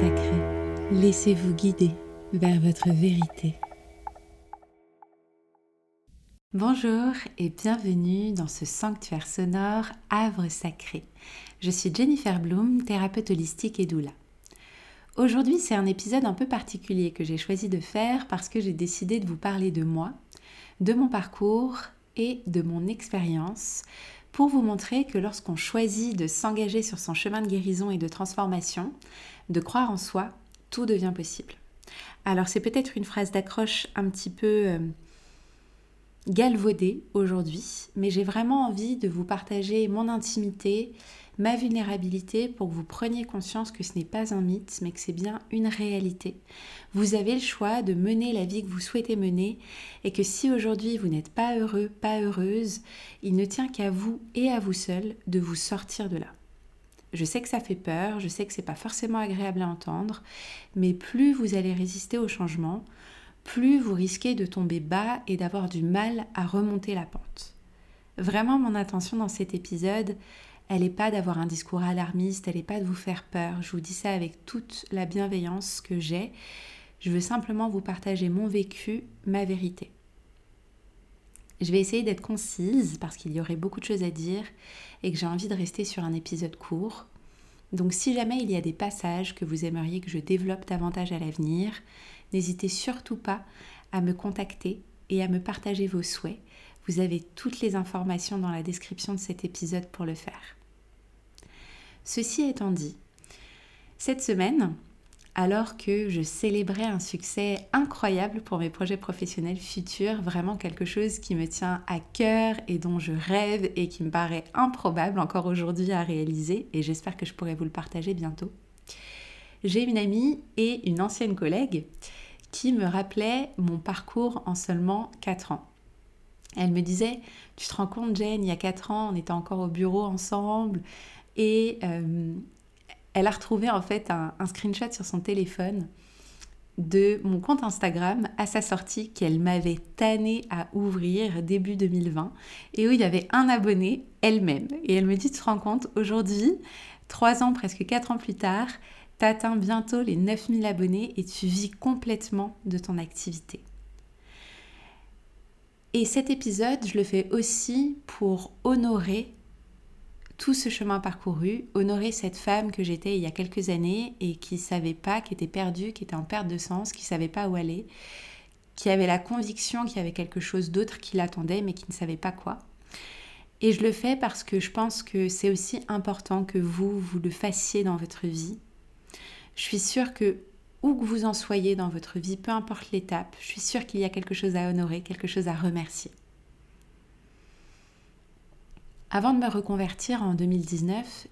Sacré, laissez-vous guider vers votre vérité. Bonjour et bienvenue dans ce sanctuaire sonore Havre sacré. Je suis Jennifer Bloom, thérapeute holistique et doula. Aujourd'hui, c'est un épisode un peu particulier que j'ai choisi de faire parce que j'ai décidé de vous parler de moi, de mon parcours et de mon expérience pour vous montrer que lorsqu'on choisit de s'engager sur son chemin de guérison et de transformation, de croire en soi, tout devient possible. Alors c'est peut-être une phrase d'accroche un petit peu euh, galvaudée aujourd'hui, mais j'ai vraiment envie de vous partager mon intimité, ma vulnérabilité pour que vous preniez conscience que ce n'est pas un mythe, mais que c'est bien une réalité. Vous avez le choix de mener la vie que vous souhaitez mener et que si aujourd'hui vous n'êtes pas heureux, pas heureuse, il ne tient qu'à vous et à vous seul de vous sortir de là. Je sais que ça fait peur, je sais que c'est pas forcément agréable à entendre, mais plus vous allez résister au changement, plus vous risquez de tomber bas et d'avoir du mal à remonter la pente. Vraiment, mon intention dans cet épisode, elle n'est pas d'avoir un discours alarmiste, elle n'est pas de vous faire peur. Je vous dis ça avec toute la bienveillance que j'ai. Je veux simplement vous partager mon vécu, ma vérité. Je vais essayer d'être concise parce qu'il y aurait beaucoup de choses à dire et que j'ai envie de rester sur un épisode court. Donc si jamais il y a des passages que vous aimeriez que je développe davantage à l'avenir, n'hésitez surtout pas à me contacter et à me partager vos souhaits. Vous avez toutes les informations dans la description de cet épisode pour le faire. Ceci étant dit, cette semaine, alors que je célébrais un succès incroyable pour mes projets professionnels futurs, vraiment quelque chose qui me tient à cœur et dont je rêve et qui me paraît improbable encore aujourd'hui à réaliser, et j'espère que je pourrai vous le partager bientôt. J'ai une amie et une ancienne collègue qui me rappelait mon parcours en seulement 4 ans. Elle me disait, tu te rends compte Jane, il y a 4 ans, on était encore au bureau ensemble, et euh, elle a retrouvé en fait un, screenshot sur son téléphone de mon compte Instagram à sa sortie qu'elle m'avait tanné à ouvrir début 2020 et où il y avait un abonné elle-même. Et elle me dit, tu te rends compte, aujourd'hui, trois ans, presque quatre ans plus tard, tu atteins bientôt les 9000 abonnés et tu vis complètement de ton activité. Et cet épisode, je le fais aussi pour honorer tout ce chemin parcouru, honorer cette femme que j'étais il y a quelques années et qui savait pas, qui était perdue, qui était en perte de sens, qui savait pas où aller, qui avait la conviction qu'il y avait quelque chose d'autre qui l'attendait mais qui ne savait pas quoi. Et je le fais parce que je pense que c'est aussi important que vous, vous le fassiez dans votre vie. Je suis sûre que où que vous en soyez dans votre vie, peu importe l'étape, je suis sûre qu'il y a quelque chose à honorer, quelque chose à remercier. Avant de me reconvertir en 2019,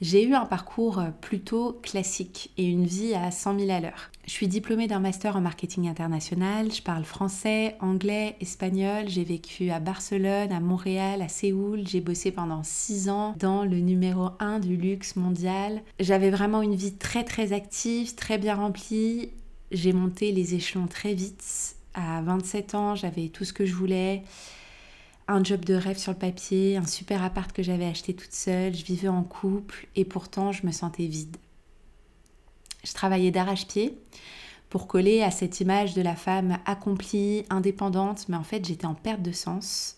j'ai eu un parcours plutôt classique et une vie à 100 000 à l'heure. Je suis diplômée d'un master en marketing international, je parle français, anglais, espagnol, j'ai vécu à Barcelone, à Montréal, à Séoul, j'ai bossé pendant 6 ans dans le numéro 1 du luxe mondial. J'avais vraiment une vie très très active, très bien remplie. J'ai monté les échelons très vite. À 27 ans, j'avais tout ce que je voulais un job de rêve sur le papier, un super appart que j'avais acheté toute seule, je vivais en couple et pourtant je me sentais vide. Je travaillais d'arrache-pied pour coller à cette image de la femme accomplie, indépendante, mais en fait j'étais en perte de sens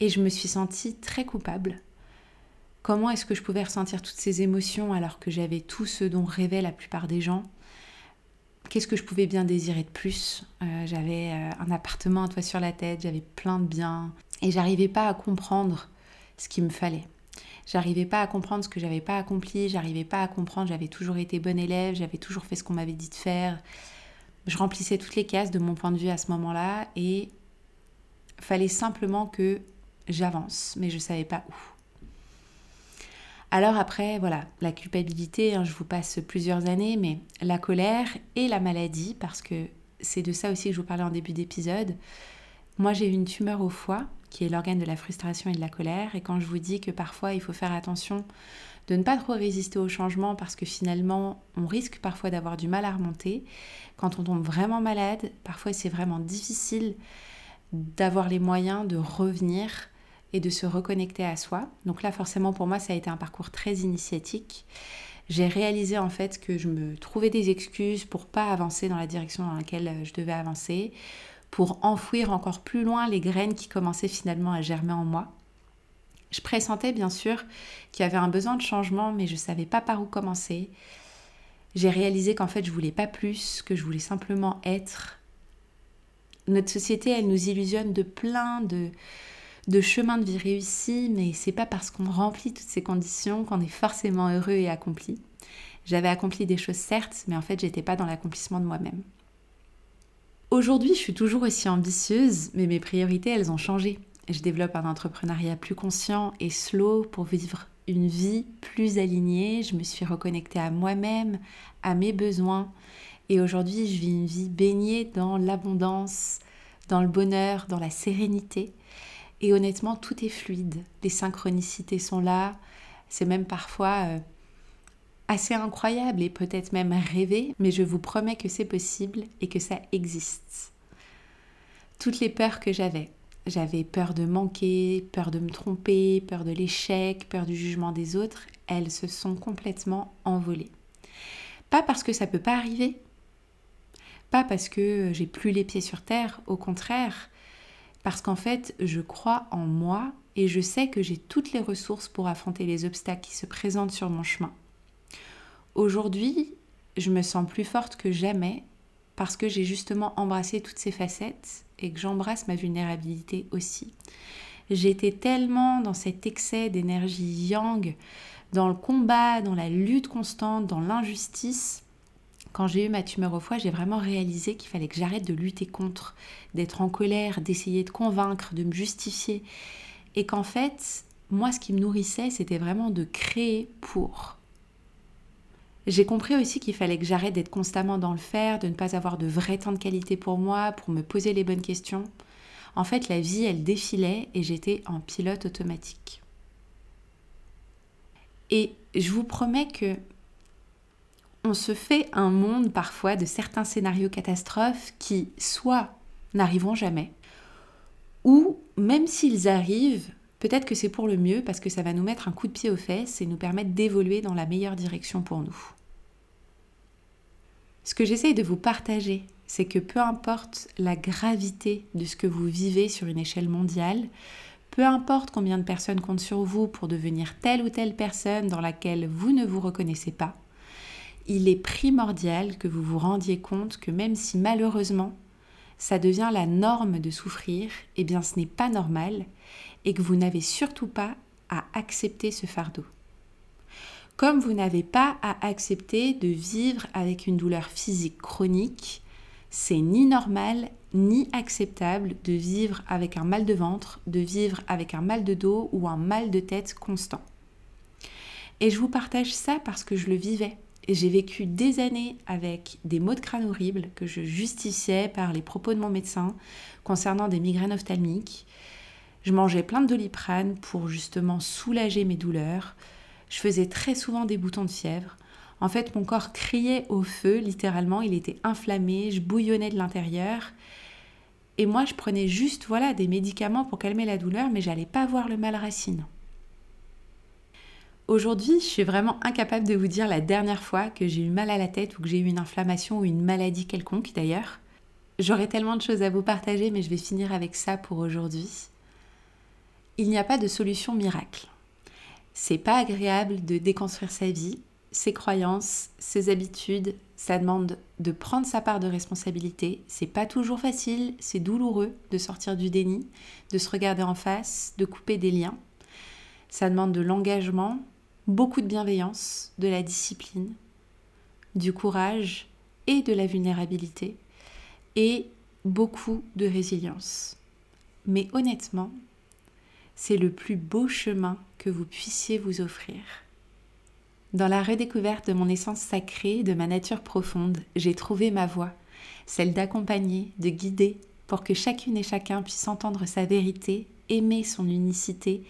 et je me suis sentie très coupable. Comment est-ce que je pouvais ressentir toutes ces émotions alors que j'avais tout ce dont rêvait la plupart des gens? Qu'est-ce que je pouvais bien désirer de plus? Euh, J'avais euh, un appartement, un toit sur la tête, j'avais plein de biens et j'arrivais pas à comprendre ce qu'il me fallait. J'arrivais pas à comprendre ce que j'avais pas accompli, j'arrivais pas à comprendre, j'avais toujours été bonne élève, j'avais toujours fait ce qu'on m'avait dit de faire. Je remplissais toutes les cases de mon point de vue à ce moment-là et fallait simplement que j'avance, mais je savais pas où. Alors après, voilà, la culpabilité, hein, je vous passe plusieurs années, mais la colère et la maladie, parce que c'est de ça aussi que je vous parlais en début d'épisode. Moi, j'ai eu une tumeur au foie, qui est l'organe de la frustration et de la colère, et quand je vous dis que parfois il faut faire attention de ne pas trop résister au changement parce que finalement on risque parfois d'avoir du mal à remonter. Quand on tombe vraiment malade, parfois c'est vraiment difficile d'avoir les moyens de revenir et de se reconnecter à soi. Donc là, forcément, pour moi, ça a été un parcours très initiatique. j'ai réalisé en fait que je me trouvais des excuses pour pas avancer dans la direction dans laquelle euh, je devais avancer, pour enfouir encore plus loin les graines qui commençaient finalement à germer en moi. Je pressentais bien sûr qu'il y avait un besoin de changement, mais je ne savais pas par où commencer. J'ai réalisé qu'en fait je voulais pas plus, que je voulais simplement être. Notre société, elle nous illusionne de plein de, de chemins de vie réussis, mais c'est pas parce qu'on remplit toutes ces conditions qu'on est forcément heureux et accompli. J'avais accompli des choses certes, mais en fait j'étais pas dans l'accomplissement de moi-même. Aujourd'hui, je suis toujours aussi ambitieuse, mais mes priorités, elles ont changé. Je développe un entrepreneuriat plus conscient et slow pour vivre une vie plus alignée. Je me suis reconnectée à moi-même, à mes besoins. Et aujourd'hui, je vis une vie baignée dans l'abondance, dans le bonheur, dans la sérénité. Et honnêtement, tout est fluide. Les synchronicités sont là. C'est même parfois euh, assez incroyable et peut-être même rêvé, mais je vous promets que c'est possible et que ça existe. Toutes les peurs que j'avais, j'avais peur de manquer, peur de me tromper, peur de l'échec, peur du jugement des autres, elles se sont complètement envolées. Pas parce que ça peut pas arriver, pas parce que j'ai plus les pieds sur terre, au contraire, parce qu'en fait, je crois en moi et je sais que j'ai toutes les ressources pour affronter les obstacles qui se présentent sur mon chemin. Aujourd'hui, je me sens plus forte que jamais parce que j'ai justement embrassé toutes ces facettes et que j'embrasse ma vulnérabilité aussi. J'étais tellement dans cet excès d'énergie yang, dans le combat, dans la lutte constante, dans l'injustice. Quand j'ai eu ma tumeur au foie, j'ai vraiment réalisé qu'il fallait que j'arrête de lutter contre, d'être en colère, d'essayer de convaincre, de me justifier. Et qu'en fait, moi, ce qui me nourrissait, c'était vraiment de créer pour. J'ai compris aussi qu'il fallait que j'arrête d'être constamment dans le faire, de ne pas avoir de vrai temps de qualité pour moi, pour me poser les bonnes questions. En fait, la vie, elle défilait et j'étais en pilote automatique. Et je vous promets que on se fait un monde parfois de certains scénarios catastrophes qui soit n'arriveront jamais, ou même s'ils arrivent, peut-être que c'est pour le mieux parce que ça va nous mettre un coup de pied aux fesses et nous permettre d'évoluer dans la meilleure direction pour nous. Ce que j'essaye de vous partager, c'est que peu importe la gravité de ce que vous vivez sur une échelle mondiale, peu importe combien de personnes comptent sur vous pour devenir telle ou telle personne dans laquelle vous ne vous reconnaissez pas, il est primordial que vous vous rendiez compte que même si malheureusement ça devient la norme de souffrir, eh bien ce n'est pas normal et que vous n'avez surtout pas à accepter ce fardeau. Comme vous n'avez pas à accepter de vivre avec une douleur physique chronique, c'est ni normal ni acceptable de vivre avec un mal de ventre, de vivre avec un mal de dos ou un mal de tête constant. Et je vous partage ça parce que je le vivais. J'ai vécu des années avec des maux de crâne horribles que je justifiais par les propos de mon médecin concernant des migraines ophtalmiques. Je mangeais plein de doliprane pour justement soulager mes douleurs. Je faisais très souvent des boutons de fièvre. En fait, mon corps criait au feu, littéralement, il était inflammé, je bouillonnais de l'intérieur. Et moi, je prenais juste voilà des médicaments pour calmer la douleur, mais j'allais pas voir le mal racine. Aujourd'hui, je suis vraiment incapable de vous dire la dernière fois que j'ai eu mal à la tête ou que j'ai eu une inflammation ou une maladie quelconque d'ailleurs. J'aurais tellement de choses à vous partager, mais je vais finir avec ça pour aujourd'hui. Il n'y a pas de solution miracle. C'est pas agréable de déconstruire sa vie, ses croyances, ses habitudes. Ça demande de prendre sa part de responsabilité. C'est pas toujours facile, c'est douloureux de sortir du déni, de se regarder en face, de couper des liens. Ça demande de l'engagement, beaucoup de bienveillance, de la discipline, du courage et de la vulnérabilité et beaucoup de résilience. Mais honnêtement, c'est le plus beau chemin que vous puissiez vous offrir. Dans la redécouverte de mon essence sacrée, de ma nature profonde, j'ai trouvé ma voie, celle d'accompagner, de guider, pour que chacune et chacun puisse entendre sa vérité, aimer son unicité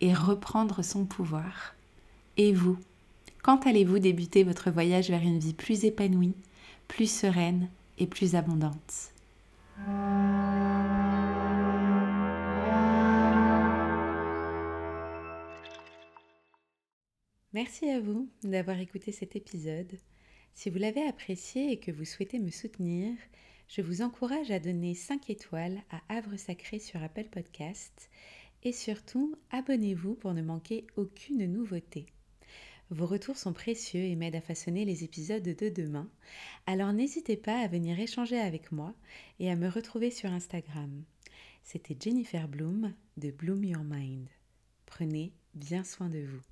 et reprendre son pouvoir. Et vous, quand allez-vous débuter votre voyage vers une vie plus épanouie, plus sereine et plus abondante? Merci à vous d'avoir écouté cet épisode. Si vous l'avez apprécié et que vous souhaitez me soutenir, je vous encourage à donner 5 étoiles à Havre Sacré sur Apple Podcast et surtout abonnez-vous pour ne manquer aucune nouveauté. Vos retours sont précieux et m'aident à façonner les épisodes de demain, alors n'hésitez pas à venir échanger avec moi et à me retrouver sur Instagram. C'était Jennifer Bloom de Bloom Your Mind. Prenez bien soin de vous.